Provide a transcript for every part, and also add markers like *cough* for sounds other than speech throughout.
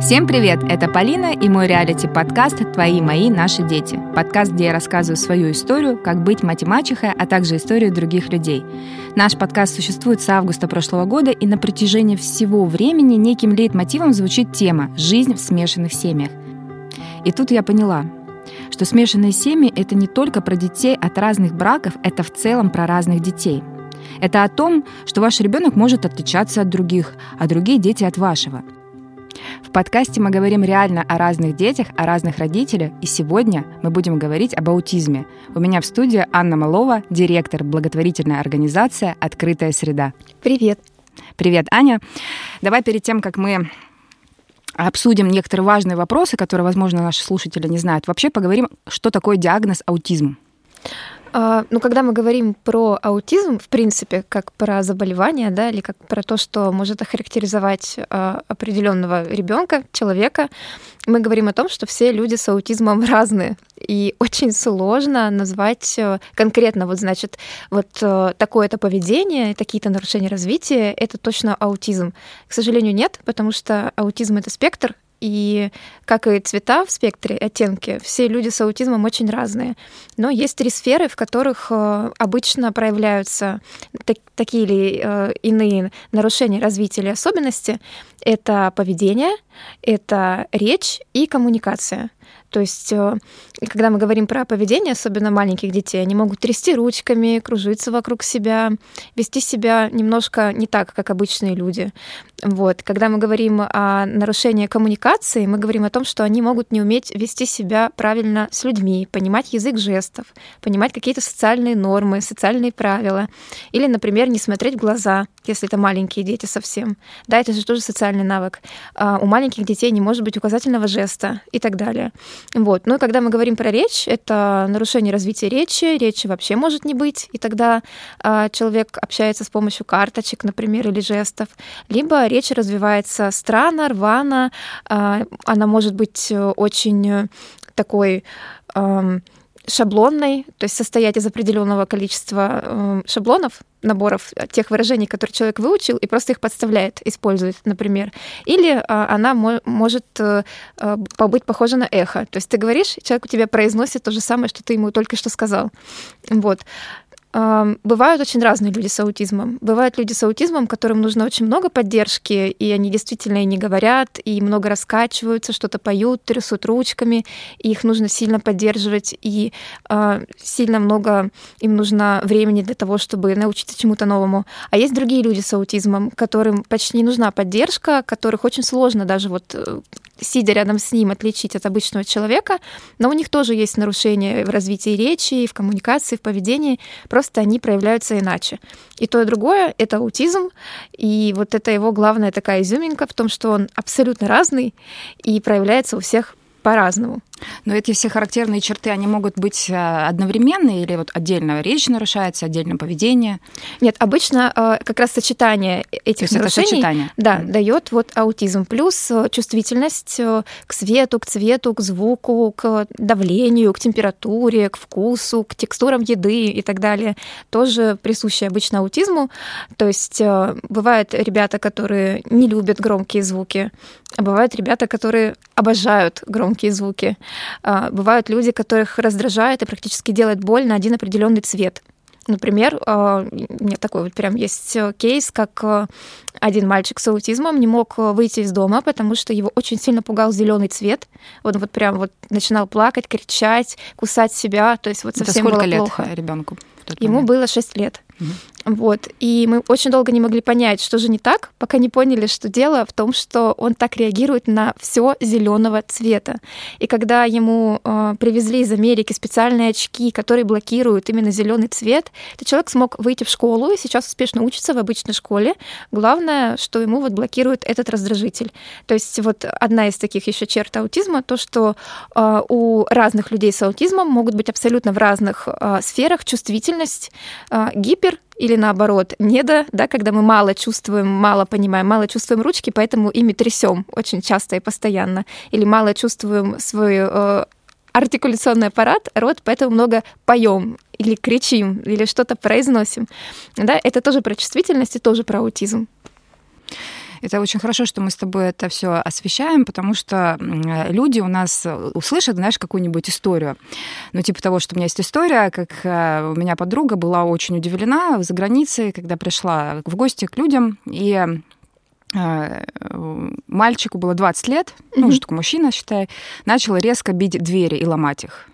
Всем привет! Это Полина и мой реалити-подкаст «Твои, мои, наши дети». Подкаст, где я рассказываю свою историю, как быть мать-мачехой, а также историю других людей. Наш подкаст существует с августа прошлого года, и на протяжении всего времени неким лейтмотивом звучит тема «Жизнь в смешанных семьях». И тут я поняла, что смешанные семьи — это не только про детей от разных браков, это в целом про разных детей. Это о том, что ваш ребенок может отличаться от других, а другие дети от вашего — в подкасте мы говорим реально о разных детях, о разных родителях, и сегодня мы будем говорить об аутизме. У меня в студии Анна Малова, директор благотворительной организации «Открытая среда». Привет. Привет, Аня. Давай перед тем, как мы обсудим некоторые важные вопросы, которые, возможно, наши слушатели не знают, вообще поговорим, что такое диагноз аутизм. А, ну, когда мы говорим про аутизм, в принципе, как про заболевание, да, или как про то, что может охарактеризовать а, определенного ребенка, человека, мы говорим о том, что все люди с аутизмом *laughs* разные. И очень сложно назвать э, конкретно, вот значит, вот э, такое-то поведение, такие-то нарушения развития, это точно аутизм. К сожалению, нет, потому что аутизм это спектр, и как и цвета в спектре, оттенки, все люди с аутизмом очень разные. Но есть три сферы, в которых э, обычно проявляются такие или э, иные нарушения развития или особенности. Это поведение, это речь и коммуникация. То есть, э, когда мы говорим про поведение, особенно маленьких детей, они могут трясти ручками, кружиться вокруг себя, вести себя немножко не так, как обычные люди. Вот. Когда мы говорим о нарушении коммуникации, мы говорим о том, что они могут не уметь вести себя правильно с людьми, понимать язык жестов, понимать какие-то социальные нормы, социальные правила. Или, например, не смотреть в глаза, если это маленькие дети совсем. Да, это же тоже социальный навык. А у маленьких детей не может быть указательного жеста и так далее. Вот. Ну и когда мы говорим про речь, это нарушение развития речи, речи вообще может не быть, и тогда э, человек общается с помощью карточек, например, или жестов, либо речь развивается странно, рвано, э, она может быть очень такой э, шаблонной, то есть состоять из определенного количества э, шаблонов, наборов тех выражений, которые человек выучил, и просто их подставляет, использует, например. Или э, она мо- может э, э, побыть похожа на эхо. То есть ты говоришь, человек у тебя произносит то же самое, что ты ему только что сказал. Вот. Бывают очень разные люди с аутизмом. Бывают люди с аутизмом, которым нужно очень много поддержки, и они действительно и не говорят, и много раскачиваются, что-то поют, трясут ручками, и их нужно сильно поддерживать, и э, сильно много им нужно времени для того, чтобы научиться чему-то новому. А есть другие люди с аутизмом, которым почти не нужна поддержка, которых очень сложно даже вот э, сидя рядом с ним, отличить от обычного человека, но у них тоже есть нарушения в развитии речи, в коммуникации, в поведении, просто они проявляются иначе. И то, и другое — это аутизм, и вот это его главная такая изюминка в том, что он абсолютно разный и проявляется у всех по-разному. Но эти все характерные черты, они могут быть э, одновременные или вот отдельно речь нарушается, отдельно поведение? Нет, обычно э, как раз сочетание этих То нарушений сочетание. Да, mm. дает вот аутизм. Плюс э, чувствительность к свету, к цвету, к звуку, к давлению, к температуре, к вкусу, к текстурам еды и так далее. Тоже присущи обычно аутизму. То есть бывают ребята, которые не любят громкие звуки, а бывают ребята, которые обожают громкие звуки. А, бывают люди, которых раздражает и практически делает боль на один определенный цвет. Например, а, у меня такой вот прям есть э, кейс, как э, один мальчик с аутизмом не мог э, выйти из дома, потому что его очень сильно пугал зеленый цвет. Он вот прям вот начинал плакать, кричать, кусать себя, то есть вот совсем Это сколько было плохо. лет ребенку? Ему было 6 лет. Вот. И мы очень долго не могли понять, что же не так, пока не поняли, что дело в том, что он так реагирует на все зеленого цвета. И когда ему э, привезли из Америки специальные очки, которые блокируют именно зеленый цвет, то человек смог выйти в школу и сейчас успешно учится в обычной школе. Главное, что ему вот блокирует этот раздражитель. То есть вот одна из таких еще черт аутизма, то, что э, у разных людей с аутизмом могут быть абсолютно в разных э, сферах чувствительность, э, гипер или наоборот недо, да, когда мы мало чувствуем, мало понимаем, мало чувствуем ручки, поэтому ими трясем очень часто и постоянно, или мало чувствуем свой э, артикуляционный аппарат, рот, поэтому много поем или кричим, или что-то произносим. Да, это тоже про чувствительность и тоже про аутизм. Это очень хорошо, что мы с тобой это все освещаем, потому что люди у нас услышат, знаешь, какую-нибудь историю. Ну, типа того, что у меня есть история, как э, у меня подруга была очень удивлена за границей, когда пришла в гости к людям, и э, мальчику было 20 лет, mm-hmm. ну, уже такой мужчина, считай, начал резко бить двери и ломать их.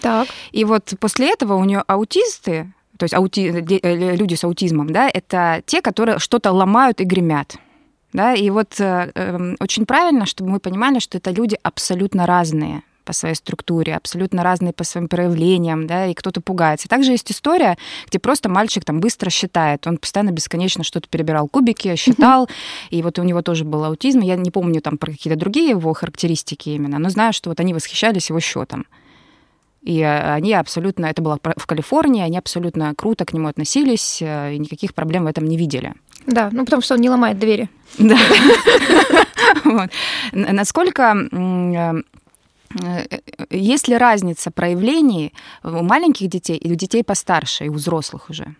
Так. И вот после этого у нее аутисты, то есть аути... Э, люди с аутизмом, да, это те, которые что-то ломают и гремят. Да, и вот э, э, очень правильно, чтобы мы понимали, что это люди абсолютно разные по своей структуре, абсолютно разные по своим проявлениям, да, и кто-то пугается. Также есть история, где просто мальчик там быстро считает, он постоянно бесконечно что-то перебирал кубики, считал, и вот у него тоже был аутизм, я не помню там про какие-то другие его характеристики именно, но знаю, что вот они восхищались его счетом. И э, они абсолютно, это было в Калифорнии, они абсолютно круто к нему относились э, и никаких проблем в этом не видели. Да, ну потому что он не ломает двери. Да. Насколько э, есть ли разница проявлений у маленьких детей и у детей постарше, и у взрослых уже?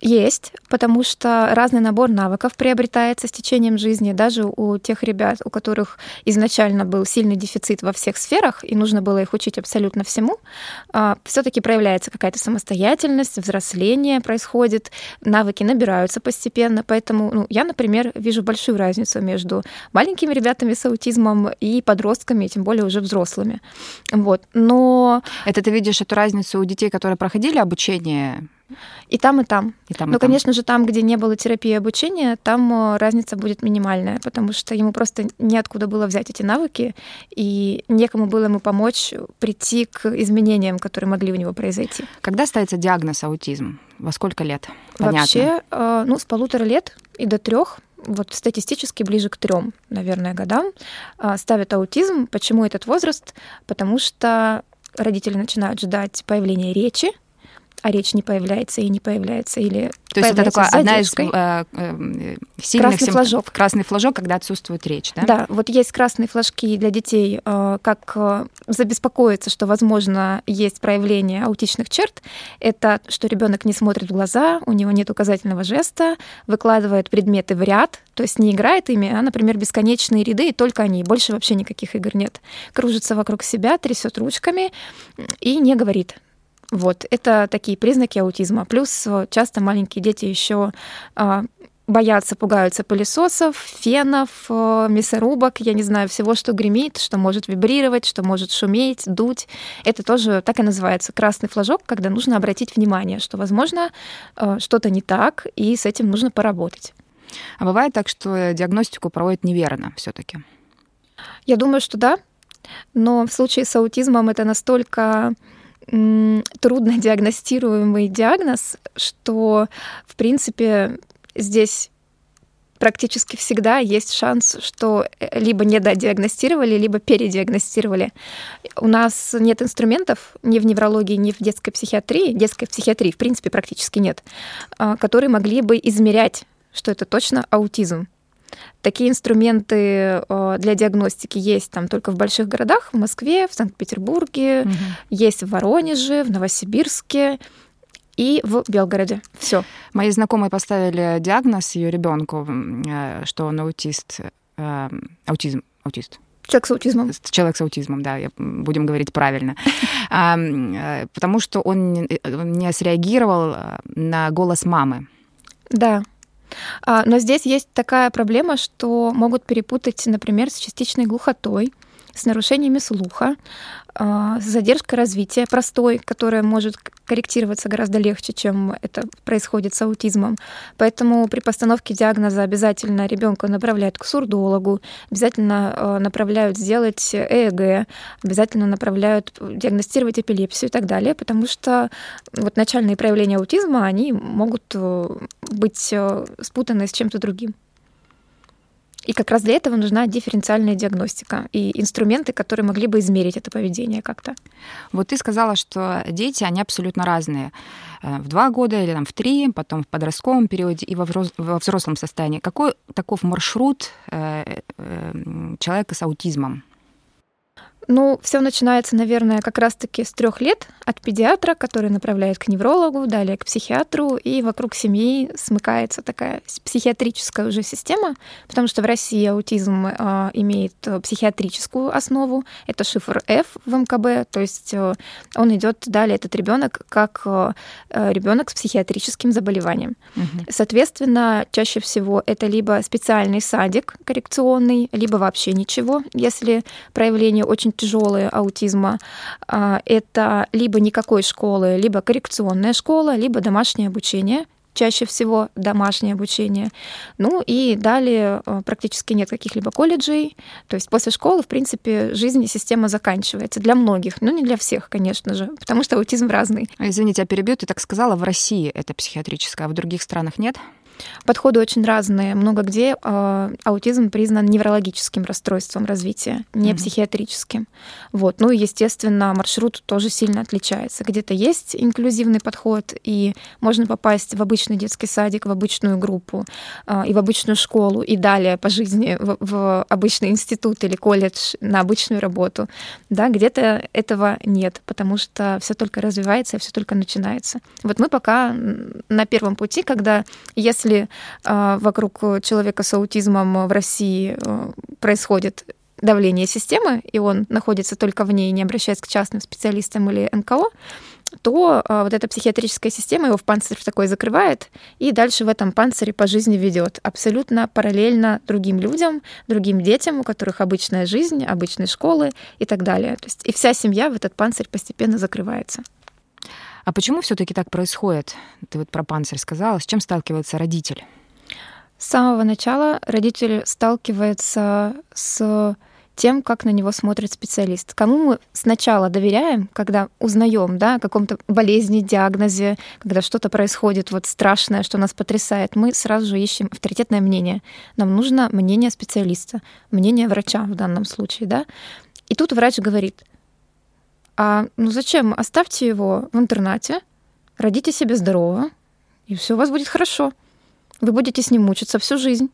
Есть, потому что разный набор навыков приобретается с течением жизни. Даже у тех ребят, у которых изначально был сильный дефицит во всех сферах, и нужно было их учить абсолютно всему, а, все-таки проявляется какая-то самостоятельность, взросление происходит, навыки набираются постепенно. Поэтому ну, я, например, вижу большую разницу между маленькими ребятами с аутизмом и подростками, тем более уже взрослыми. Вот. Но... Это ты видишь эту разницу у детей, которые проходили обучение и там, и там. И там, Но, и там. конечно же, там, где не было терапии и обучения, там э, разница будет минимальная, потому что ему просто неоткуда было взять эти навыки, и некому было ему помочь прийти к изменениям, которые могли у него произойти. Когда ставится диагноз аутизм? Во сколько лет? Понятно. Вообще, э, ну, с полутора лет и до трех вот статистически ближе к трем, наверное, годам э, ставят аутизм. Почему этот возраст? Потому что родители начинают ждать появления речи, а речь не появляется и не появляется, или То есть это такая одна из э, э, сильных красный флажок. Красный флажок, когда отсутствует речь, да? Да, вот есть красные флажки для детей, э, как э, забеспокоиться, что, возможно, есть проявление аутичных черт. Это что ребенок не смотрит в глаза, у него нет указательного жеста, выкладывает предметы в ряд, то есть не играет ими, а, например, бесконечные ряды, и только они, больше вообще никаких игр нет. Кружится вокруг себя, трясет ручками и не говорит. Вот, это такие признаки аутизма. Плюс э, часто маленькие дети еще а, боятся, пугаются пылесосов, фенов, э, мясорубок, я не знаю, всего, что гремит, что может вибрировать, что может шуметь, дуть. Это тоже так и называется красный флажок, когда нужно обратить внимание, что, возможно, э, что-то не так, и с этим нужно поработать. А бывает так, что диагностику проводят неверно все таки Я думаю, что да. Но в случае с аутизмом это настолько трудно диагностируемый диагноз, что, в принципе, здесь практически всегда есть шанс, что э, либо недодиагностировали, либо передиагностировали. У нас нет инструментов ни в неврологии, ни в детской психиатрии, детской психиатрии в принципе практически нет, а, которые могли бы измерять, что это точно аутизм. Такие инструменты э, для диагностики есть там только в больших городах, в Москве, в Санкт-Петербурге, угу. есть в Воронеже, в Новосибирске и в Белгороде. Все. Мои знакомые поставили диагноз ее ребенку, э, что он аутист, э, аутизм, аутист. Человек с аутизмом. Человек с аутизмом, да, будем говорить правильно. *laughs* Потому что он не среагировал на голос мамы. Да. А, но здесь есть такая проблема, что могут перепутать, например, с частичной глухотой, с нарушениями слуха, а, с задержкой развития простой, которая может корректироваться гораздо легче, чем это происходит с аутизмом. Поэтому при постановке диагноза обязательно ребенка направляют к сурдологу, обязательно а, направляют сделать ЭЭГ, обязательно направляют диагностировать эпилепсию и так далее, потому что вот начальные проявления аутизма, они могут э, быть э, спутаны с чем-то другим. И как раз для этого нужна дифференциальная диагностика и инструменты, которые могли бы измерить это поведение как-то. Вот ты сказала, что дети, они абсолютно разные. Э, в два года или там, в три, потом в подростковом периоде и во взрослом состоянии. Какой таков маршрут э, э, человека с аутизмом? Ну, все начинается, наверное, как раз-таки с трех лет от педиатра, который направляет к неврологу, далее к психиатру, и вокруг семьи смыкается такая психиатрическая уже система, потому что в России аутизм э, имеет психиатрическую основу, это шифр F в МКБ, то есть э, он идет далее этот ребенок как э, ребенок с психиатрическим заболеванием. Угу. Соответственно, чаще всего это либо специальный садик коррекционный, либо вообще ничего, если проявление очень тяжелые аутизма, а, это либо никакой школы, либо коррекционная школа, либо домашнее обучение, чаще всего домашнее обучение. Ну и далее а, практически нет каких-либо колледжей. То есть после школы, в принципе, жизнь и система заканчивается. Для многих, но не для всех, конечно же, потому что аутизм разный. Извините, я перебью, ты так сказала, в России это психиатрическое, а в других странах нет? Подходы очень разные. Много где э, аутизм признан неврологическим расстройством развития, не mm-hmm. психиатрическим. Вот. Ну и, естественно, маршрут тоже сильно отличается. Где-то есть инклюзивный подход, и можно попасть в обычный детский садик, в обычную группу э, и в обычную школу, и далее по жизни в, в обычный институт или колледж на обычную работу. Да, где-то этого нет, потому что все только развивается все только начинается. Вот мы пока на первом пути, когда если если а, вокруг человека с аутизмом в России э, происходит давление системы, и он находится только в ней, не обращаясь к частным специалистам или НКО, то а, вот эта психиатрическая система его в панцирь такой закрывает, и дальше в этом панцире по жизни ведет абсолютно параллельно другим людям, другим детям, у которых обычная жизнь, обычные школы и так далее. То есть и вся семья в этот панцирь постепенно закрывается. А почему все-таки так происходит? Ты вот про панцирь сказала. С чем сталкивается родитель? С самого начала родитель сталкивается с тем, как на него смотрит специалист. Кому мы сначала доверяем, когда узнаем да, о каком-то болезни, диагнозе, когда что-то происходит вот страшное, что нас потрясает, мы сразу же ищем авторитетное мнение. Нам нужно мнение специалиста, мнение врача в данном случае. Да? И тут врач говорит, а ну зачем? Оставьте его в интернате, родите себе здорово, и все у вас будет хорошо. Вы будете с ним мучиться всю жизнь.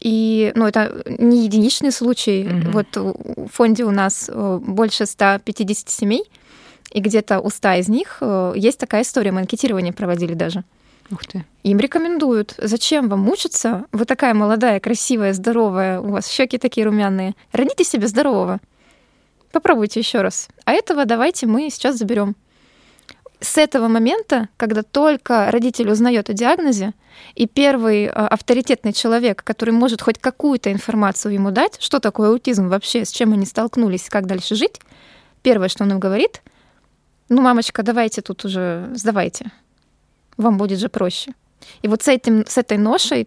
И, ну, это не единичный случай. Mm-hmm. Вот в фонде у нас э, больше 150 семей, и где-то у 100 из них э, есть такая история. Мы анкетирование проводили даже. Ух ты. Им рекомендуют. Зачем вам мучиться? Вы такая молодая, красивая, здоровая, у вас щеки такие румяные. Родите себе здорового. Попробуйте еще раз. А этого давайте мы сейчас заберем. С этого момента, когда только родитель узнает о диагнозе, и первый э, авторитетный человек, который может хоть какую-то информацию ему дать, что такое аутизм вообще, с чем они столкнулись, как дальше жить, первое, что он им говорит, ну, мамочка, давайте тут уже сдавайте. Вам будет же проще. И вот с, этим, с этой ношей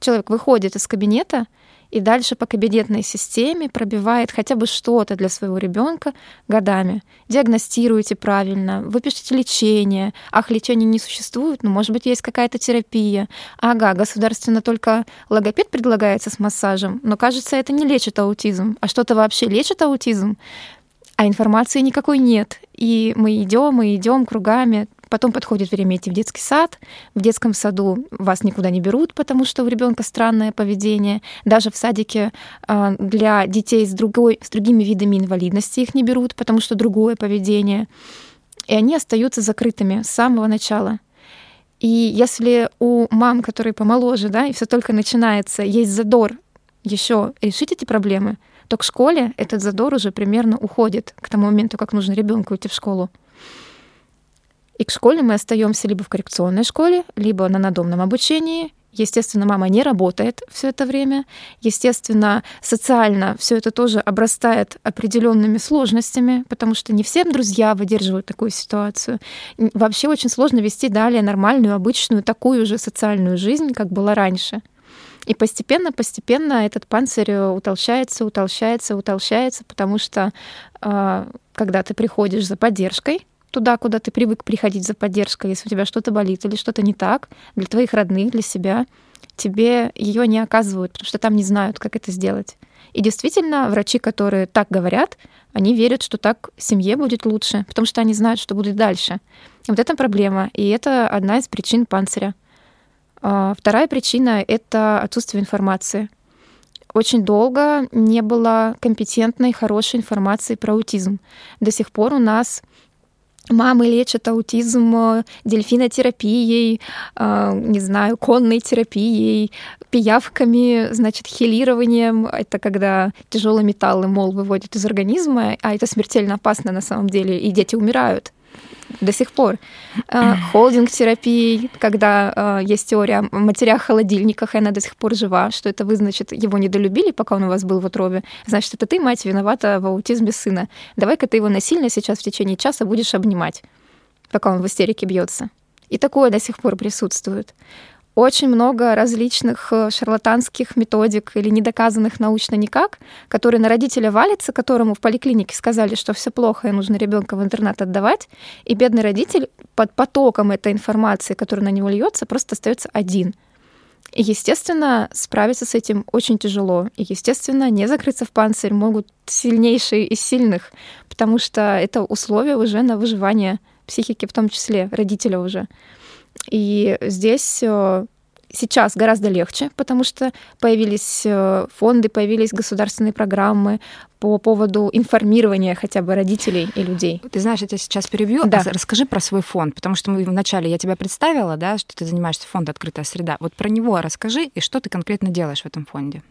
человек выходит из кабинета — и дальше по кабинетной системе пробивает хотя бы что-то для своего ребенка годами. Диагностируйте правильно, выпишите лечение. Ах, лечения не существует, ну, может быть, есть какая-то терапия. Ага, государственно только логопед предлагается с массажем, но, кажется, это не лечит аутизм. А что-то вообще лечит аутизм? а информации никакой нет. И мы идем, мы идем кругами, Потом подходит время идти в детский сад. В детском саду вас никуда не берут, потому что у ребенка странное поведение. Даже в садике а, для детей с, другой, с другими видами инвалидности их не берут, потому что другое поведение. И они остаются закрытыми с самого начала. И если у мам, которые помоложе, да, и все только начинается, есть задор еще решить эти проблемы, то к школе этот задор уже примерно уходит к тому моменту, как нужно ребенку идти в школу. И к школе мы остаемся либо в коррекционной школе, либо на надомном обучении. Естественно, мама не работает все это время. Естественно, социально все это тоже обрастает определенными сложностями, потому что не всем друзья выдерживают такую ситуацию. Вообще очень сложно вести далее нормальную, обычную, такую же социальную жизнь, как было раньше. И постепенно, постепенно этот панцирь утолщается, утолщается, утолщается, потому что э, когда ты приходишь за поддержкой, туда, куда ты привык приходить за поддержкой, если у тебя что-то болит или что-то не так, для твоих родных, для себя, тебе ее не оказывают, потому что там не знают, как это сделать. И действительно, врачи, которые так говорят, они верят, что так семье будет лучше, потому что они знают, что будет дальше. И вот это проблема, и это одна из причин панциря. А, вторая причина — это отсутствие информации. очень долго не было компетентной, хорошей информации про аутизм. До сих пор у нас Мамы лечат аутизм э, дельфинотерапией, э, не знаю, конной терапией, пиявками, значит, хилированием. Это когда тяжелые металлы, мол, выводят из организма, а это смертельно опасно на самом деле, и дети умирают до сих пор. Э, холдинг-терапией, когда э, есть теория о матерях-холодильниках, и она до сих пор жива, что это вы, значит, его недолюбили, пока он у вас был в утробе, значит, это ты, мать, виновата в аутизме сына. Давай-ка ты его насильно сейчас в течение часа будешь обнимать, пока он в истерике бьется. И такое до сих пор присутствует очень много различных э, шарлатанских методик или недоказанных научно никак, которые на родителя валятся, которому в поликлинике сказали, что все плохо и нужно ребенка в интернат отдавать, и бедный родитель под потоком этой информации, которая на него льется, просто остается один. И, естественно, справиться с этим очень тяжело. И, естественно, не закрыться в панцирь могут сильнейшие из сильных, потому что это условие уже на выживание психики, в том числе родителя уже. И здесь э, сейчас гораздо легче, потому что появились э, фонды, появились государственные программы по поводу информирования хотя бы родителей и людей. Ты знаешь, я тебя сейчас перебью. Да. А расскажи про свой фонд, потому что мы вначале я тебя представила, да, что ты занимаешься фондом «Открытая среда». Вот про него расскажи и что ты конкретно делаешь в этом фонде.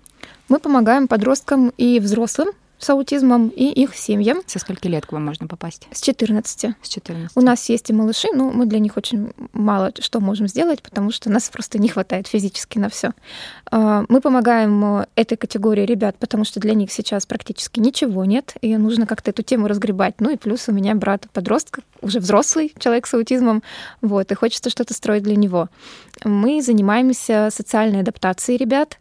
Мы помогаем подросткам и взрослым с аутизмом и их семьям. Со скольки лет к вам можно попасть? С 14. С 14. У нас есть и малыши, но мы для них очень мало что можем сделать, потому что нас просто не хватает физически на все. А, мы помогаем этой категории ребят, потому что для них сейчас практически ничего нет, и нужно как-то эту тему разгребать. Ну и плюс у меня брат подросток, уже взрослый человек с аутизмом, вот, и хочется что-то строить для него. Мы занимаемся социальной адаптацией ребят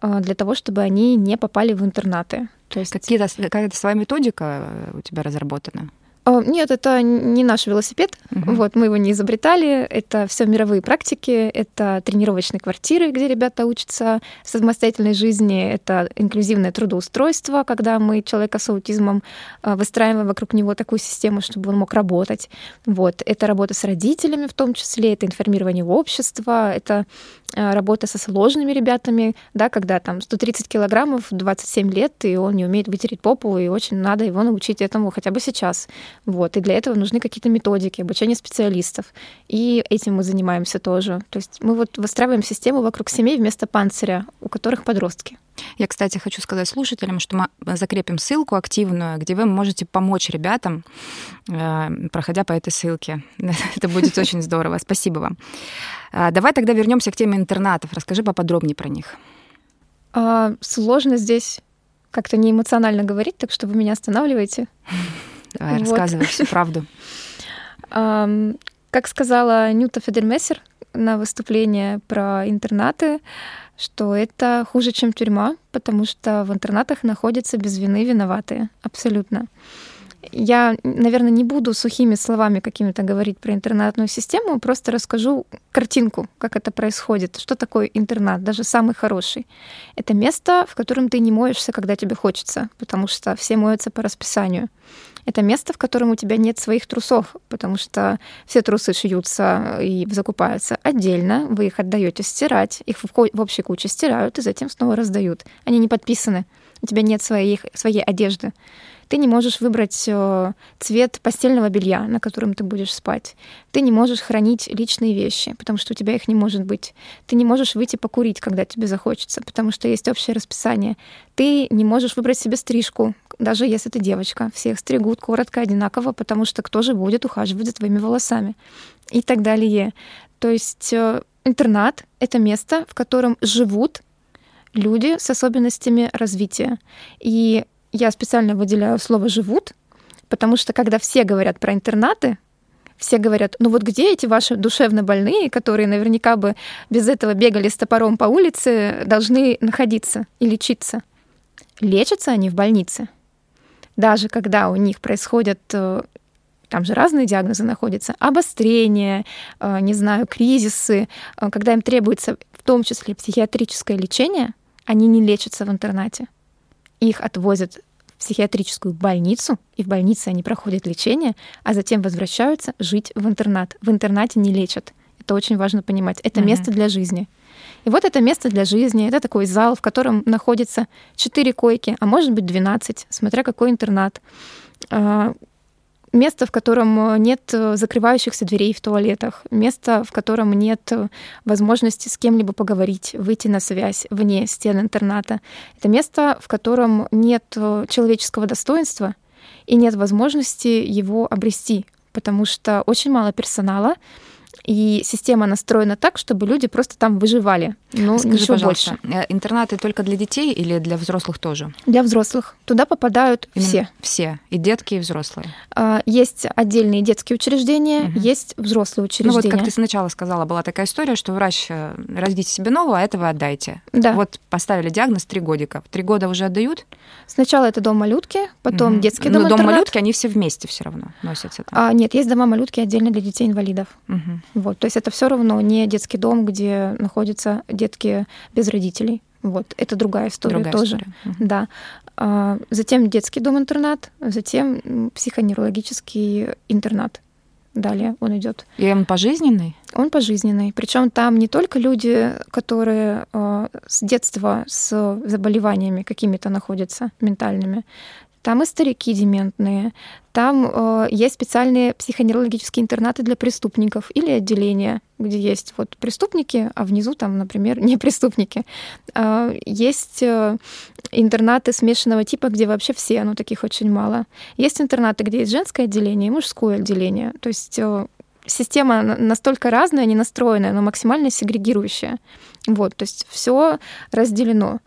а, для того, чтобы они не попали в интернаты. То есть какие-то, какая-то своя методика у тебя разработана? А, нет, это не наш велосипед. Угу. Вот, мы его не изобретали. Это все мировые практики. Это тренировочные квартиры, где ребята учатся самостоятельной жизни. Это инклюзивное трудоустройство, когда мы человека с аутизмом а, выстраиваем вокруг него такую систему, чтобы он мог работать. Вот. Это работа с родителями в том числе, это информирование общества, это работа со сложными ребятами, да, когда там 130 килограммов, 27 лет, и он не умеет вытереть попу, и очень надо его научить этому хотя бы сейчас. Вот. И для этого нужны какие-то методики, обучение специалистов. И этим мы занимаемся тоже. То есть мы вот выстраиваем систему вокруг семей вместо панциря, у которых подростки. Я, кстати, хочу сказать слушателям, что мы закрепим ссылку активную, где вы можете помочь ребятам, э, проходя по этой ссылке. *laughs* Это будет *laughs* очень здорово. Спасибо вам. А, давай тогда вернемся к теме интернатов. Расскажи поподробнее про них. А, сложно здесь как-то не эмоционально говорить, так что вы меня останавливаете. *laughs* Давай, вот. рассказывай всю правду. Как сказала Нюта Федермессер на выступлении про интернаты, что это хуже, чем тюрьма, потому что в интернатах находятся без вины виноватые. Абсолютно. Я, наверное, не буду сухими словами какими-то говорить про интернатную систему, просто расскажу картинку, как это происходит. Что такое интернат, даже самый хороший? Это место, в котором ты не моешься, когда тебе хочется, потому что все моются по расписанию. Это место, в котором у тебя нет своих трусов, потому что все трусы шьются и закупаются отдельно. Вы их отдаете стирать, их в общей куче стирают и затем снова раздают. Они не подписаны. У тебя нет своей, своей одежды. Ты не можешь выбрать э, цвет постельного белья, на котором ты будешь спать. Ты не можешь хранить личные вещи, потому что у тебя их не может быть. Ты не можешь выйти покурить, когда тебе захочется, потому что есть общее расписание. Ты не можешь выбрать себе стрижку, даже если ты девочка. Всех стригут коротко, одинаково, потому что кто же будет ухаживать за твоими волосами и так далее. То есть э, интернат — это место, в котором живут люди с особенностями развития. И я специально выделяю слово «живут», потому что когда все говорят про интернаты, все говорят, ну вот где эти ваши душевно больные, которые наверняка бы без этого бегали с топором по улице, должны находиться и лечиться? Лечатся они в больнице. Даже когда у них происходят э, там же разные диагнозы находятся, обострения, э, не знаю, кризисы, э, когда им требуется в том числе психиатрическое лечение, они не лечатся в интернате их отвозят в психиатрическую больницу, и в больнице они проходят лечение, а затем возвращаются жить в интернат. В интернате не лечат. Это очень важно понимать. Это mm-hmm. место для жизни. И вот это место для жизни, это такой зал, в котором находится 4 койки, а может быть 12, смотря какой интернат. Место, в котором нет закрывающихся дверей в туалетах, место, в котором нет возможности с кем-либо поговорить, выйти на связь вне стен интерната. Это место, в котором нет человеческого достоинства и нет возможности его обрести, потому что очень мало персонала, и система настроена так, чтобы люди просто там выживали. Ну, Скажи, ничего больше. э, интернаты только для детей или для взрослых тоже? Для взрослых. Туда попадают Именно все. Все. И детки, и взрослые. А, Есть отдельные детские учреждения, Мгм. есть взрослые Ну учреждения. вот, как ты сначала сказала, была такая история, что врач, э, родите себе нового, а этого отдайте. Да. Вот поставили диагноз три годика. Три года уже отдают? Сначала это дом малютки, потом Мгм. детский Ну, дом дом интернат. малютки, они все вместе все равно носятся там. А, нет, есть дома малютки отдельно для детей инвалидов. Мгм. Вот, то есть это все равно не детский дом, где находятся детки без родителей. Вот, это другая история Другая тоже. история. Да. А, Затем детский дом-интернат, затем психоневрологический интернат. Далее он идет. И он пожизненный? Он пожизненный. Причем там не только люди, которые э, с детства с заболеваниями какими-то находятся ментальными. Там и старики дементные. Там э, есть специальные психоневрологические интернаты для преступников или отделения, где есть вот преступники, а внизу там, например, *laughs* не преступники. А, Есть э, интернаты смешанного типа, где вообще все, но таких очень мало. Есть интернаты, где есть женское отделение и мужское отделение. То есть э, система на- настолько разная, не настроенная, но максимально сегрегирующая. Вот, то есть все разделено.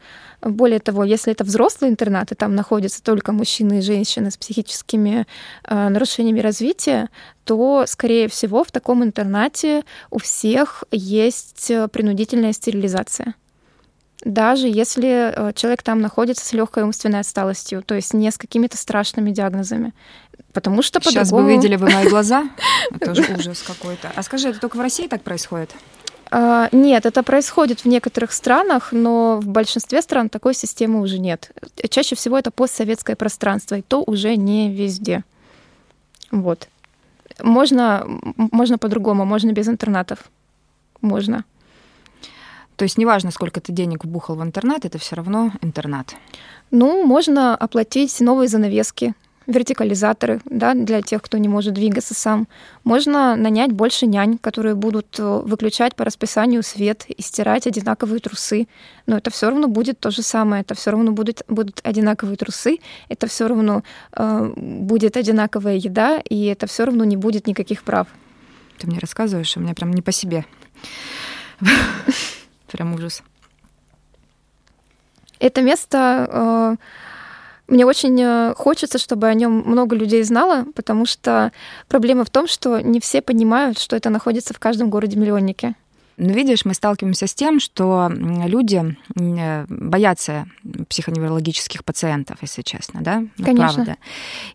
Более того, если это взрослый интернат, и там находятся только мужчины и женщины с психическими э, нарушениями развития, то, скорее всего, в таком интернате у всех есть э, принудительная стерилизация. Даже если э, человек там находится с легкой умственной отсталостью, то есть не с какими-то страшными диагнозами. Потому что Сейчас по-другому... бы видели вы мои глаза. *laughs* Это же ужас какой-то. А скажи, это только в России так происходит? А, Нет, это происходит в некоторых странах, но в большинстве стран такой системы уже нет. Чаще всего это постсоветское пространство, и то уже не везде. Вот. Можно, можно по-другому, можно без интернатов. Можно. То есть неважно, сколько ты денег вбухал в интернат, это все равно интернат. Ну, можно оплатить новые занавески, вертикализаторы, да, для тех, кто не может двигаться сам. Можно нанять больше нянь, которые будут э, выключать по расписанию свет и стирать одинаковые трусы. Но это все равно будет то же самое. Это все равно будут, будут одинаковые трусы, это все равно э, будет одинаковая еда, и это все равно не будет никаких прав. Ты мне рассказываешь, а мне прям не по себе. *laughs* Прям ужас. Это место э, мне очень э, хочется, чтобы о нем много людей знало, потому что проблема в том, что не все понимают, что это находится в каждом городе-миллионнике. Ну, видишь, мы сталкиваемся с тем, что люди э, боятся психоневрологических пациентов, если честно, да? Ну, Конечно. Правда.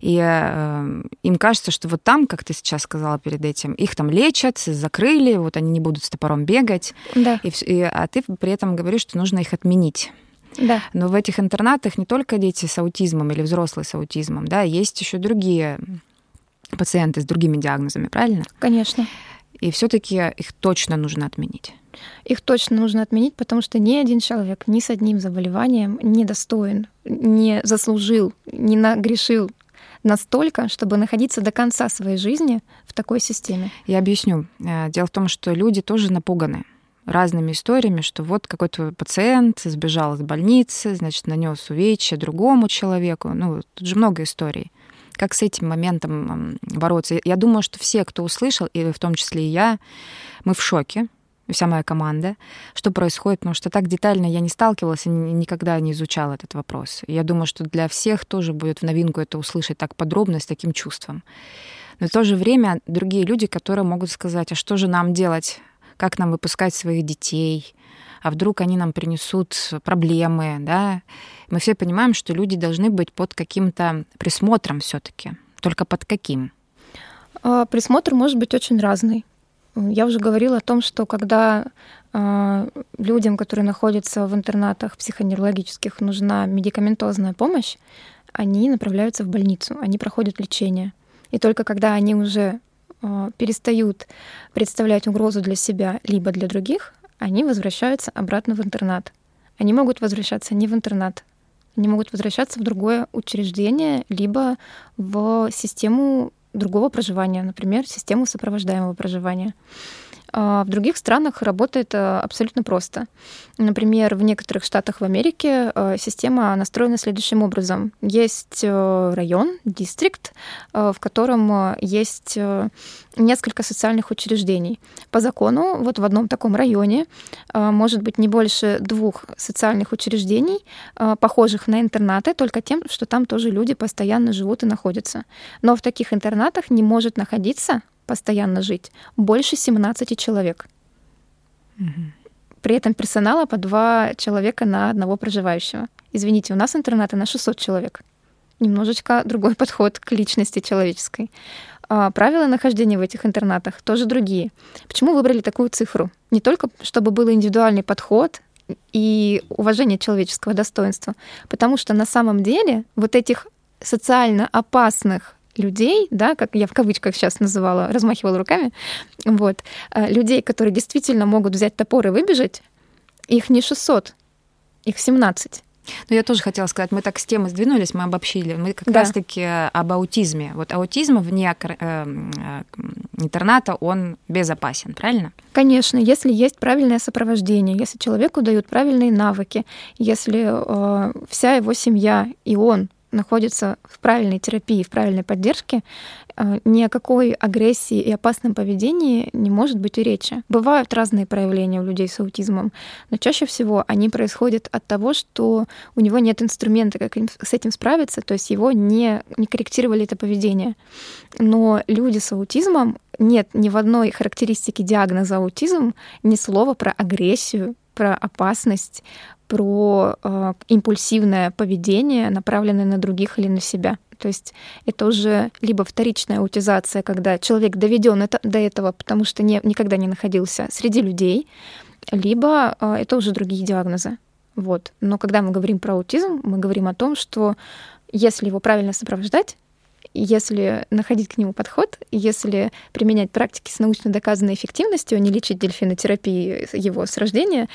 И э, им кажется, что вот там, как ты сейчас сказала перед этим, их там лечат, закрыли, вот они не будут с топором бегать, Да, и, и- а ты при этом говоришь, что нужно их отменить. Да. Но в этих интернатах не только дети с аутизмом или взрослые с аутизмом, да, есть еще другие пациенты с другими диагнозами, правильно? Конечно. И все-таки их точно нужно отменить. Их точно нужно отменить, потому что ни один человек ни с одним заболеванием не достоин, не заслужил, не нагрешил настолько, чтобы находиться до конца своей жизни в такой системе. Я объясню. Э, Дело в том, что люди тоже напуганы разными историями, что вот какой-то пациент сбежал из больницы, значит, нанес увечья другому человеку. Ну, тут же много историй. Как с этим моментом бороться? Я думаю, что все, кто услышал, и в том числе и я, мы в шоке, вся моя команда, что происходит, потому что так детально я не сталкивалась и ни- никогда не изучала этот вопрос. Я думаю, что для всех тоже будет в новинку это услышать так подробно, с таким чувством. Но в то же время другие люди, которые могут сказать, а что же нам делать, как нам выпускать своих детей, а вдруг они нам принесут проблемы, да? Мы все понимаем, что люди должны быть под каким-то присмотром все таки Только под каким? А, Присмотр может быть очень разный. Я уже говорила о том, что когда а, людям, которые находятся в интернатах психоневрологических, нужна медикаментозная помощь, они направляются в больницу, они проходят лечение. И только когда они уже перестают представлять угрозу для себя либо для других, они возвращаются обратно в интернат. Они могут возвращаться не в интернат, они могут возвращаться в другое учреждение, либо в систему другого проживания, например, систему сопровождаемого проживания. А в других странах работает э, абсолютно просто. Например, в некоторых штатах в Америке э, система настроена следующим образом. Есть э, район, дистрикт, в котором есть несколько социальных учреждений. По закону вот в одном таком районе может быть не больше двух социальных учреждений, похожих на интернаты, только тем, что там тоже люди постоянно живут и находятся. Но в таких интернатах не может находиться постоянно жить больше 17 человек. Угу. При этом персонала по два человека на одного проживающего. Извините, у нас интернаты на 600 человек. Немножечко другой *laughs* подход к личности человеческой. А правила нахождения в этих интернатах тоже другие. Почему выбрали такую цифру? Не только чтобы был индивидуальный подход и уважение человеческого достоинства, потому что на самом деле вот этих социально опасных людей, да, как я в кавычках сейчас называла, размахивала руками, вот, э, людей, которые действительно могут взять топор и выбежать, их не 600, их 17. Ну, я тоже хотела сказать, мы так с темы сдвинулись, мы обобщили. Мы как да. раз-таки об аутизме. Вот аутизм вне э, э, интерната, он безопасен, правильно? Конечно, если есть правильное сопровождение, если человеку дают правильные навыки, если э, вся его семья и он находится в правильной терапии, в правильной поддержке, э, ни о какой агрессии и опасном поведении не может быть и речи. Бывают разные проявления у людей с аутизмом, но чаще всего они происходят от того, что у него нет инструмента, как с этим справиться, то есть его не, не корректировали это поведение. Но люди с аутизмом нет ни в одной характеристике диагноза аутизм ни слова про агрессию, про опасность, про э, импульсивное поведение, направленное на других или на себя. То есть это уже либо вторичная аутизация, когда человек доведен это, до этого, потому что не, никогда не находился среди людей, либо э, это уже другие диагнозы. Вот. Но когда мы говорим про аутизм, мы говорим о том, что если его правильно сопровождать, если находить к нему подход, если применять практики с научно доказанной эффективностью, а не лечить дельфинотерапией его с рождения,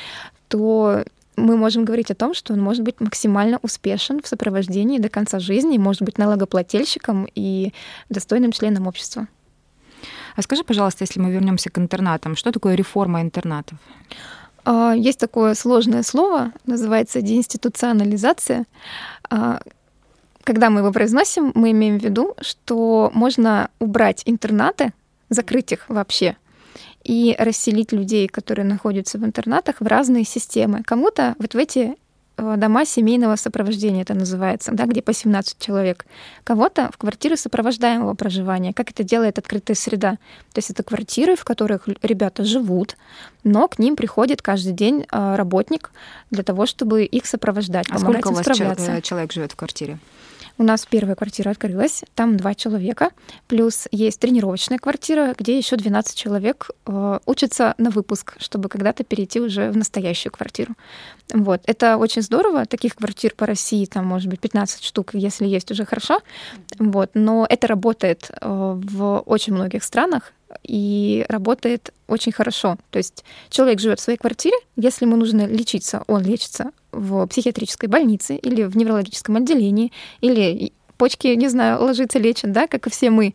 то мы можем говорить о том, что он может быть максимально успешен в сопровождении до конца жизни, может быть налогоплательщиком и достойным членом общества. А скажи, пожалуйста, если мы вернемся к интернатам, что такое реформа интернатов? А, есть такое сложное слово, называется деинституционализация. Когда мы его произносим, мы имеем в виду, что можно убрать интернаты, закрыть их вообще — и расселить людей, которые находятся в интернатах, в разные системы. Кому-то вот в эти э, дома семейного сопровождения это называется, да, где по 17 человек. Кого-то в квартиры сопровождаемого проживания, как это делает открытая среда. То есть это квартиры, в которых ребята живут, но к ним приходит каждый день э, работник для того, чтобы их сопровождать, а сколько у вас э, человек живет в квартире? У нас первая квартира открылась, там два человека, плюс есть тренировочная квартира, где еще 12 человек э, учатся на выпуск, чтобы когда-то перейти уже в настоящую квартиру. Вот. Это очень здорово. Таких квартир по России там может быть 15 штук, если есть уже хорошо. Вот. Но это работает э, в очень многих странах и работает очень хорошо. То есть человек живет в своей квартире, если ему нужно лечиться, он лечится в психиатрической больнице или в неврологическом отделении, или почки, не знаю, ложится, лечит, да, как и все мы.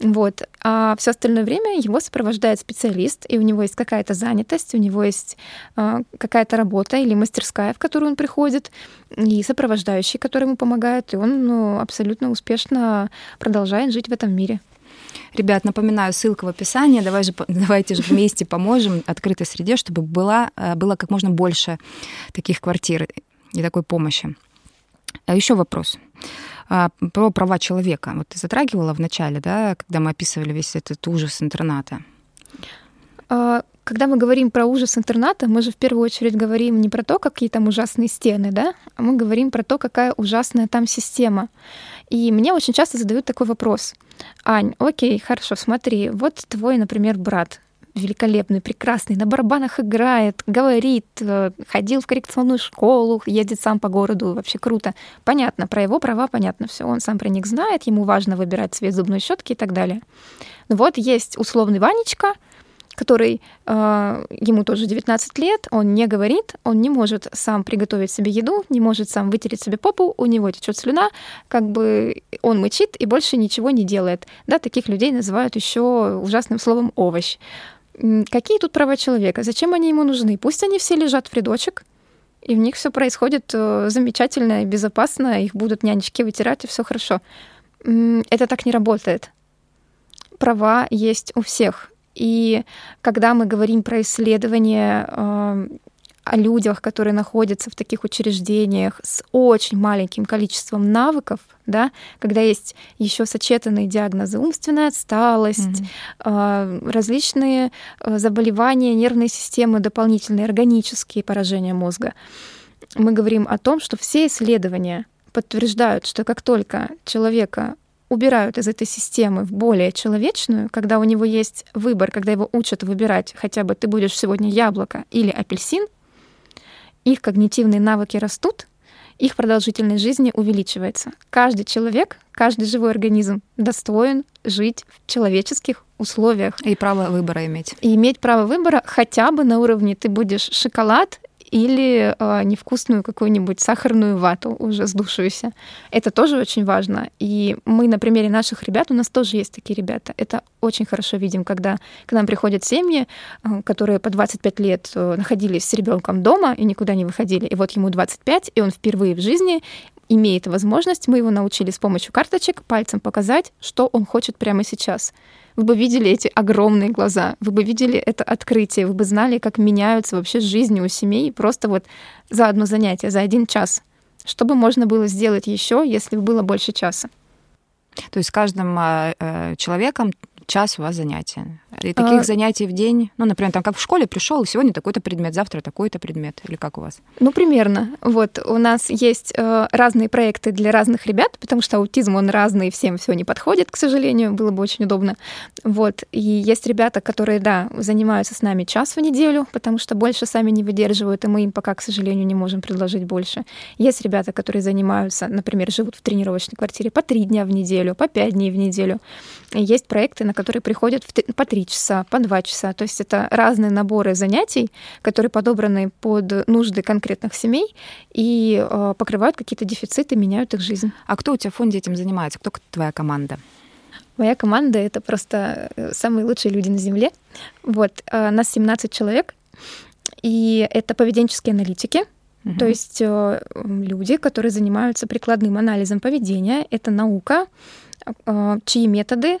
Вот. А все остальное время его сопровождает специалист, и у него есть какая-то занятость, у него есть э, какая-то работа или мастерская, в которую он приходит, и сопровождающий, который ему помогает, и он ну, абсолютно успешно продолжает жить в этом мире. Ребят, напоминаю, ссылка в описании. Давай же, *laughs* давайте же вместе поможем открытой среде, чтобы была, э, было как можно больше таких квартир и такой помощи. А еще вопрос а, про права человека. Вот ты затрагивала в начале, да, когда мы описывали весь этот ужас интерната. А, когда мы говорим про ужас интерната, мы же в первую очередь говорим не про то, какие там ужасные стены, да, а мы говорим про то, какая ужасная там система. И мне очень часто задают такой вопрос. Ань, окей, хорошо, смотри, вот твой, например, брат, великолепный, прекрасный, на барабанах играет, говорит, э, ходил в коррекционную школу, ездит сам по городу, вообще круто. Понятно, про его права понятно все, он сам про них знает, ему важно выбирать цвет зубной щетки и так далее. Но вот есть условный Ванечка, который э, ему тоже 19 лет, он не говорит, он не может сам приготовить себе еду, не может сам вытереть себе попу, у него течет слюна, как бы он мычит и больше ничего не делает. Да, таких людей называют еще ужасным словом овощ. Какие тут права человека? Зачем они ему нужны? Пусть они все лежат в рядочек, и в них все происходит э, замечательно и безопасно, их будут нянечки вытирать, и все хорошо. Это так не работает. Права есть у всех. И когда мы говорим про исследования э, о людях, которые находятся в таких учреждениях с очень маленьким количеством навыков, да, когда есть еще сочетанные диагнозы умственная отсталость, mm-hmm. различные э, заболевания нервной системы, дополнительные органические поражения мозга, мы говорим о том, что все исследования подтверждают, что как только человека убирают из этой системы в более человечную, когда у него есть выбор, когда его учат выбирать, хотя бы ты будешь сегодня яблоко или апельсин, их когнитивные навыки растут, их продолжительность жизни увеличивается. Каждый человек, каждый живой организм достоин жить в человеческих условиях. И право выбора иметь. И иметь право выбора хотя бы на уровне ты будешь шоколад или э, невкусную какую-нибудь сахарную вату уже сдувшуюся. Это тоже очень важно. И мы на примере наших ребят, у нас тоже есть такие ребята. Это очень хорошо видим, когда к нам приходят семьи, э, которые по 25 лет э, находились с ребенком дома и никуда не выходили. И вот ему 25, и он впервые в жизни имеет возможность, мы его научили с помощью карточек пальцем показать, что он хочет прямо сейчас вы бы видели эти огромные глаза, вы бы видели это открытие, вы бы знали, как меняются вообще жизни у семей просто вот за одно занятие, за один час. Что бы можно было сделать еще, если бы было больше часа? То есть с каждым а, э, человеком час у вас занятия. И таких а... занятий в день, ну, например, там как в школе пришел, сегодня такой-то предмет, завтра такой-то предмет, или как у вас? Ну, примерно. Вот у нас есть э, разные проекты для разных ребят, потому что аутизм, он разный, всем все не подходит, к сожалению, было бы очень удобно. Вот. И есть ребята, которые, да, занимаются с нами час в неделю, потому что больше сами не выдерживают, и мы им пока, к сожалению, не можем предложить больше. Есть ребята, которые занимаются, например, живут в тренировочной квартире по три дня в неделю, по пять дней в неделю. Есть проекты, на которые приходят в, по три часа, по два часа. То есть это разные наборы занятий, которые подобраны под нужды конкретных семей и э, покрывают какие-то дефициты, меняют их жизнь. А кто у тебя в фонде этим занимается? Кто твоя команда? Моя команда — это просто э, самые лучшие люди на Земле. Вот, э, нас 17 человек, и это поведенческие аналитики, угу. то есть э, люди, которые занимаются прикладным анализом поведения. Это наука, чьи методы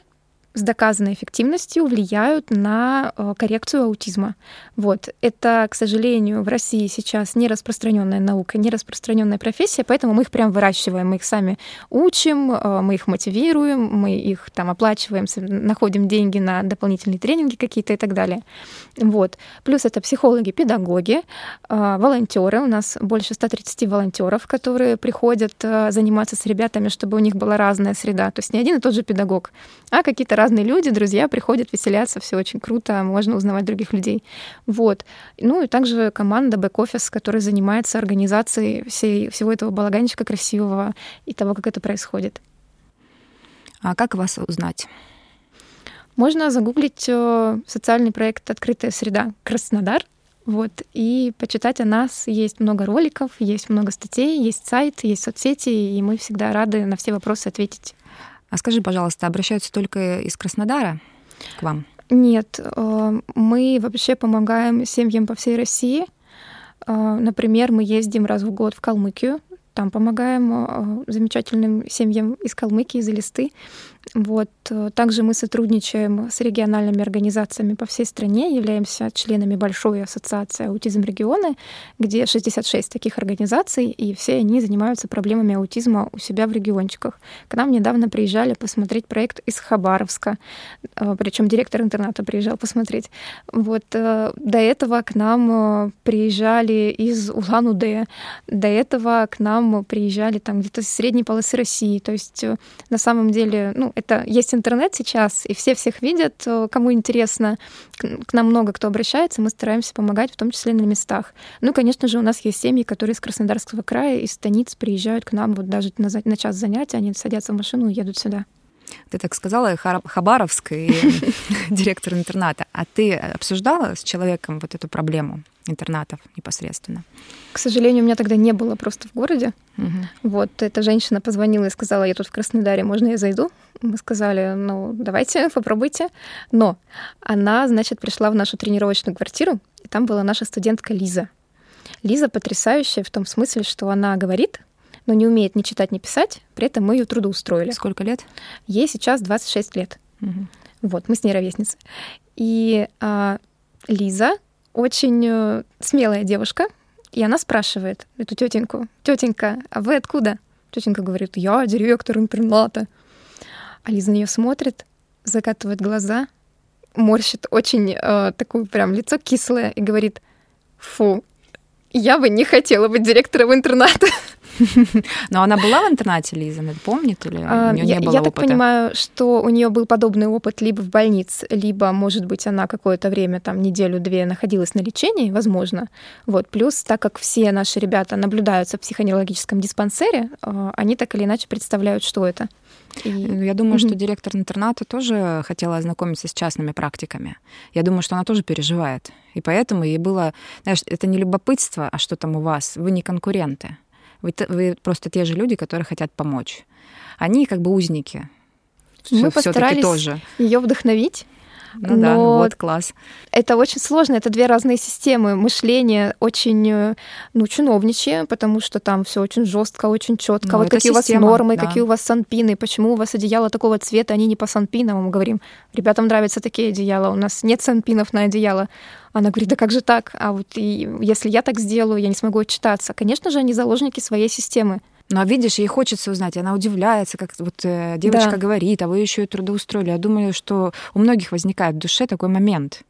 с доказанной эффективностью влияют на э, коррекцию аутизма. Вот. Это, к сожалению, в России сейчас не распространенная наука, не распространенная профессия, поэтому мы их прям выращиваем, мы их сами учим, э, мы их мотивируем, мы их там оплачиваем, находим деньги на дополнительные тренинги какие-то и так далее. Вот. Плюс это психологи, педагоги, э, волонтеры. У нас больше 130 волонтеров, которые приходят заниматься с ребятами, чтобы у них была разная среда. То есть не один и тот же педагог, а какие-то разные люди, друзья приходят веселяться, все очень круто, можно узнавать других людей. Вот. Ну и также команда бэк-офис, которая занимается организацией всей, всего этого балаганчика красивого и того, как это происходит. А как вас узнать? Можно загуглить э, социальный проект «Открытая среда Краснодар», вот, и почитать о нас. Есть много роликов, есть много статей, есть сайт, есть соцсети, и мы всегда рады на все вопросы ответить. А скажи, пожалуйста, обращаются только из Краснодара к вам? Нет, э, мы вообще помогаем семьям по всей России. Э, например, мы ездим раз в год в Калмыкию, там помогаем э, замечательным семьям из Калмыкии, из Элисты. Вот. Э, также мы сотрудничаем с региональными организациями по всей стране, являемся членами большой ассоциации «Аутизм регионы», где 66 таких организаций, и все они занимаются проблемами аутизма у себя в региончиках. К нам недавно приезжали посмотреть проект из Хабаровска, э, причем директор интерната приезжал посмотреть. Вот. Э, до этого к нам приезжали из Улан-Удэ, до этого к нам приезжали там где-то с средней полосы России. То есть на самом деле, ну, это есть интернет сейчас, и все всех видят, э, кому интересно. К нам много кто обращается, мы стараемся помогать, в том числе на местах. Ну, конечно же, у нас есть семьи, которые из Краснодарского края, из станиц приезжают к нам вот даже на, на час занятия, они садятся в машину и едут сюда. Ты так сказала, Хабаровск и *laughs* директор интерната. А ты обсуждала с человеком вот эту проблему интернатов непосредственно? К сожалению, у меня тогда не было просто в городе. Угу. Вот эта женщина позвонила и сказала, я тут в Краснодаре, можно я зайду? Мы сказали, ну, давайте, *laughs* попробуйте. Но она, значит, пришла в нашу тренировочную квартиру, и там была наша студентка Лиза. Лиза потрясающая в том смысле, что она говорит, но не умеет ни читать, ни писать, при этом мы ее трудоустроили. Сколько лет? Ей сейчас 26 лет. Угу. Вот, мы с ней ровесницы. И а, Лиза очень э, смелая девушка, и она спрашивает эту тетеньку, тетенька, а вы откуда? Тетенька говорит, я директор интерната. А Лиза на нее смотрит, закатывает глаза, морщит очень э, такое прям лицо кислое и говорит, фу, я бы не хотела быть директором интерната. *laughs* Но она была в интернате, Лиза, помнит или а, у нее я, не было Я опыта? так понимаю, что у нее был подобный опыт либо в больнице, либо, может быть, она какое-то время, там, неделю-две находилась на лечении, возможно. Вот. Плюс, так как все наши ребята наблюдаются в психоневрологическом диспансере, а, они так или иначе представляют, что это. И... Ну, я думаю, mm-hmm. что директор интерната тоже хотела ознакомиться с частными практиками. Я думаю, что она тоже переживает. И поэтому ей было... Знаешь, это не любопытство, а что там у вас. Вы не конкуренты. Вы, вы просто те же люди, которые хотят помочь. Они как бы узники. Мы постарались тоже. ее вдохновить. Ну Но да, вот класс. Это очень сложно, это две разные системы мышления, очень э, ну, чиновничье, потому что там все очень жестко, очень четко. Ну, вот какие система, у вас нормы, да. какие у вас санпины, почему у вас одеяло такого цвета, они не по санпинам. Мы говорим, ребятам нравятся такие одеяла, у нас нет санпинов на одеяло. Она говорит, да как же так? А вот и если я так сделаю, я не смогу отчитаться. Конечно же, они заложники своей системы. Но видишь, ей хочется узнать, она удивляется, как вот э, девочка да. говорит, а вы еще и трудоустроили. Я думаю, что у многих возникает в душе такой момент.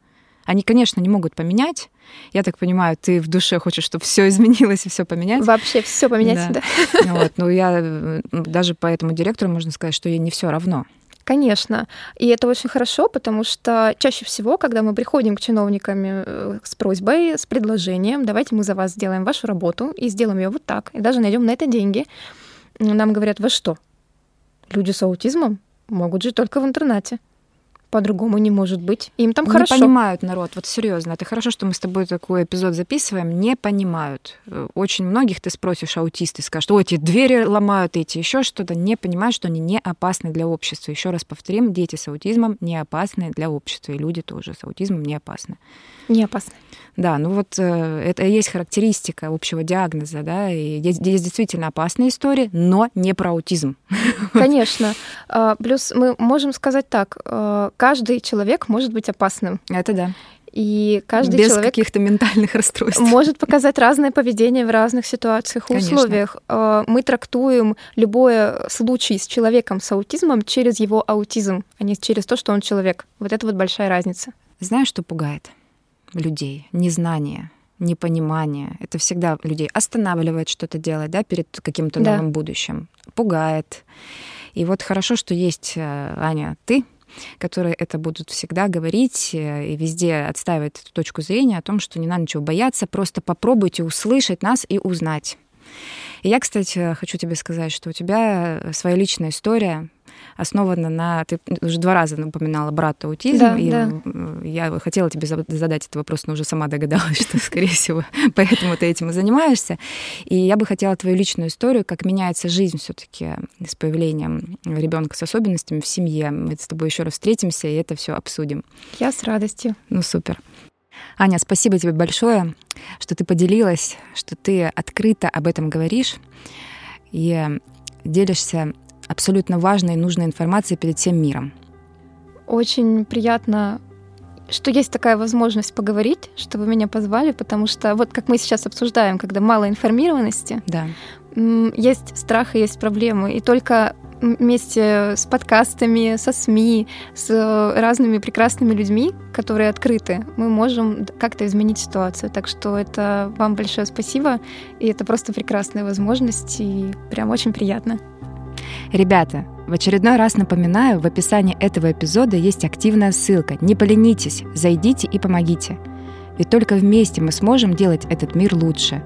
Они, конечно, не могут поменять. Я так понимаю, ты в душе хочешь, чтобы все изменилось и все поменять. Вообще все поменять, да. да. Вот, ну я даже по этому директору можно сказать, что ей не все равно. Конечно. И это очень хорошо, потому что чаще всего, когда мы приходим к чиновникам э, с просьбой, с предложением, давайте мы за вас сделаем вашу работу и сделаем ее вот так, и даже найдем на это деньги, нам говорят, вы что, люди с аутизмом могут жить только в интернате по-другому не может быть. Им там не хорошо. Не понимают народ, вот серьезно. Это хорошо, что мы с тобой такой эпизод записываем. Не понимают. Очень многих ты спросишь, аутисты скажут, ой, эти двери ломают, эти еще что-то. Не понимают, что они не опасны для общества. Еще раз повторим, дети с аутизмом не опасны для общества. И люди тоже с аутизмом не опасны. Не опасны. Да, ну вот э, это и есть характеристика общего диагноза, да, и есть, есть действительно опасные истории, но не про аутизм. *laughs* Конечно. А, плюс мы можем сказать так, э, каждый человек может быть опасным. Это да. И каждый Без человек каких-то ментальных расстройств. может показать разное поведение в разных ситуациях и Конечно. условиях. А, мы трактуем любой случай с человеком с аутизмом через его аутизм, а не через то, что он человек. Вот это вот большая разница. Знаешь, что пугает? Людей, незнание, непонимание. Это всегда людей останавливает что-то делать, да, перед каким-то да. новым будущим, пугает. И вот хорошо, что есть, э, Аня, ты, которые это будут всегда говорить э, и везде отстаивать эту точку зрения о том, что не надо ничего бояться, просто попробуйте услышать нас и узнать. И я, кстати, хочу тебе сказать, что у тебя своя личная история, основана на... Ты уже два раза напоминала брата аутизм, да, и да. я хотела тебе задать этот вопрос, но уже сама догадалась, *laughs* что, скорее всего, поэтому ты этим и занимаешься. И я бы хотела твою личную историю, как меняется жизнь все таки с появлением ребенка с особенностями в семье. Мы с тобой еще раз встретимся и это все обсудим. Я с радостью. Ну, супер. Аня, спасибо тебе большое, что ты поделилась, что ты открыто об этом говоришь и делишься абсолютно важной и нужной информацией перед всем миром. Очень приятно что есть такая возможность поговорить, что вы меня позвали, потому что вот как мы сейчас обсуждаем, когда мало информированности, да. есть страх и есть проблемы. И только вместе с подкастами, со СМИ, с разными прекрасными людьми, которые открыты, мы можем как-то изменить ситуацию. Так что это вам большое спасибо, и это просто прекрасная возможность, и прям очень приятно. Ребята, в очередной раз напоминаю, в описании этого эпизода есть активная ссылка. Не поленитесь, зайдите и помогите. Ведь только вместе мы сможем делать этот мир лучше.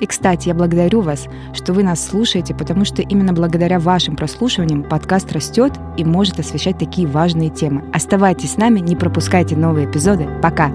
И, кстати, я благодарю вас, что вы нас слушаете, потому что именно благодаря вашим прослушиваниям подкаст растет и может освещать такие важные темы. Оставайтесь с нами, не пропускайте новые эпизоды. Пока!